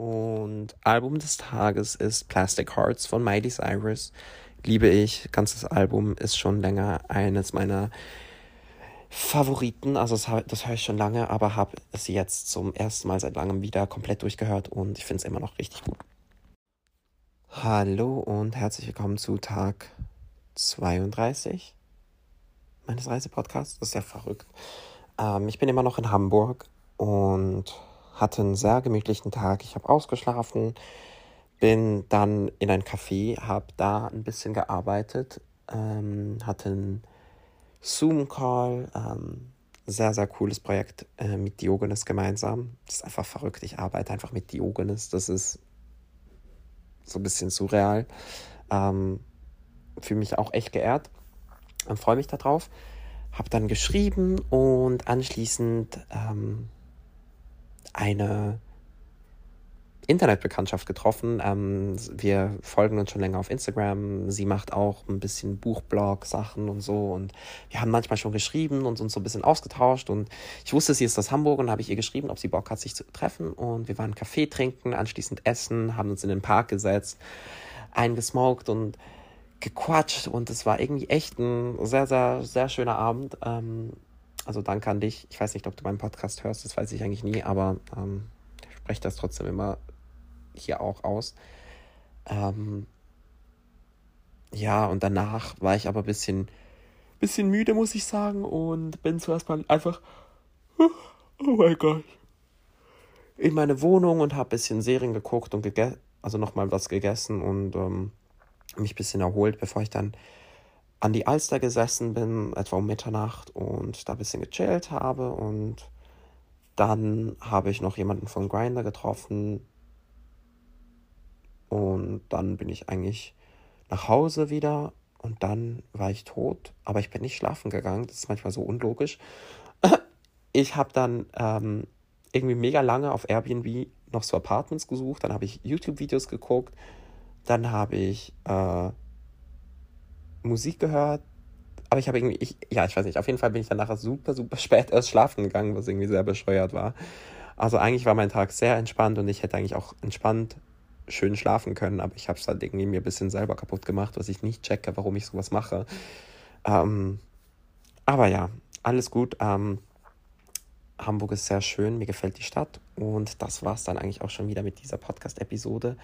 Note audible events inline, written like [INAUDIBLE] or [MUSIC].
Und Album des Tages ist Plastic Hearts von Miley Cyrus. Liebe ich. Ganzes Album ist schon länger eines meiner Favoriten. Also das, das höre ich schon lange, aber habe es jetzt zum ersten Mal seit langem wieder komplett durchgehört und ich finde es immer noch richtig gut. Hallo und herzlich willkommen zu Tag 32 meines Reisepodcasts. Das ist ja verrückt. Ähm, ich bin immer noch in Hamburg und hatte einen sehr gemütlichen Tag. Ich habe ausgeschlafen, bin dann in ein Café, habe da ein bisschen gearbeitet, ähm, hatte einen Zoom-Call, ähm, sehr, sehr cooles Projekt äh, mit Diogenes gemeinsam. Das ist einfach verrückt. Ich arbeite einfach mit Diogenes. Das ist so ein bisschen surreal. Ähm, Fühle mich auch echt geehrt und freue mich darauf. Habe dann geschrieben und anschließend ähm, eine Internetbekanntschaft getroffen. Ähm, wir folgen uns schon länger auf Instagram. Sie macht auch ein bisschen Buchblog-Sachen und so. Und wir haben manchmal schon geschrieben und uns so ein bisschen ausgetauscht. Und ich wusste, sie ist aus Hamburg und habe ich ihr geschrieben, ob sie Bock hat, sich zu treffen. Und wir waren Kaffee trinken, anschließend essen, haben uns in den Park gesetzt, eingesmoked und gequatscht. Und es war irgendwie echt ein sehr, sehr, sehr schöner Abend. Ähm, also danke an dich. Ich weiß nicht, ob du meinen Podcast hörst, das weiß ich eigentlich nie, aber ähm, ich spreche das trotzdem immer hier auch aus. Ähm, ja, und danach war ich aber ein bisschen, bisschen müde, muss ich sagen, und bin zuerst mal einfach, oh mein Gott, in meine Wohnung und habe ein bisschen Serien geguckt und gegessen, also nochmal was gegessen und ähm, mich ein bisschen erholt, bevor ich dann an die Alster gesessen bin, etwa um Mitternacht und da ein bisschen gechillt habe. Und dann habe ich noch jemanden von Grinder getroffen. Und dann bin ich eigentlich nach Hause wieder. Und dann war ich tot, aber ich bin nicht schlafen gegangen, das ist manchmal so unlogisch. Ich habe dann ähm, irgendwie mega lange auf Airbnb noch so Apartments gesucht, dann habe ich YouTube-Videos geguckt, dann habe ich äh, Musik gehört. Aber ich habe irgendwie, ich, ja, ich weiß nicht, auf jeden Fall bin ich dann nachher super, super [LAUGHS] spät erst schlafen gegangen, was irgendwie sehr bescheuert war. Also eigentlich war mein Tag sehr entspannt und ich hätte eigentlich auch entspannt schön schlafen können, aber ich habe es halt irgendwie mir ein bisschen selber kaputt gemacht, was ich nicht checke, warum ich sowas mache. Ähm, aber ja, alles gut. Ähm, Hamburg ist sehr schön, mir gefällt die Stadt und das war es dann eigentlich auch schon wieder mit dieser Podcast-Episode.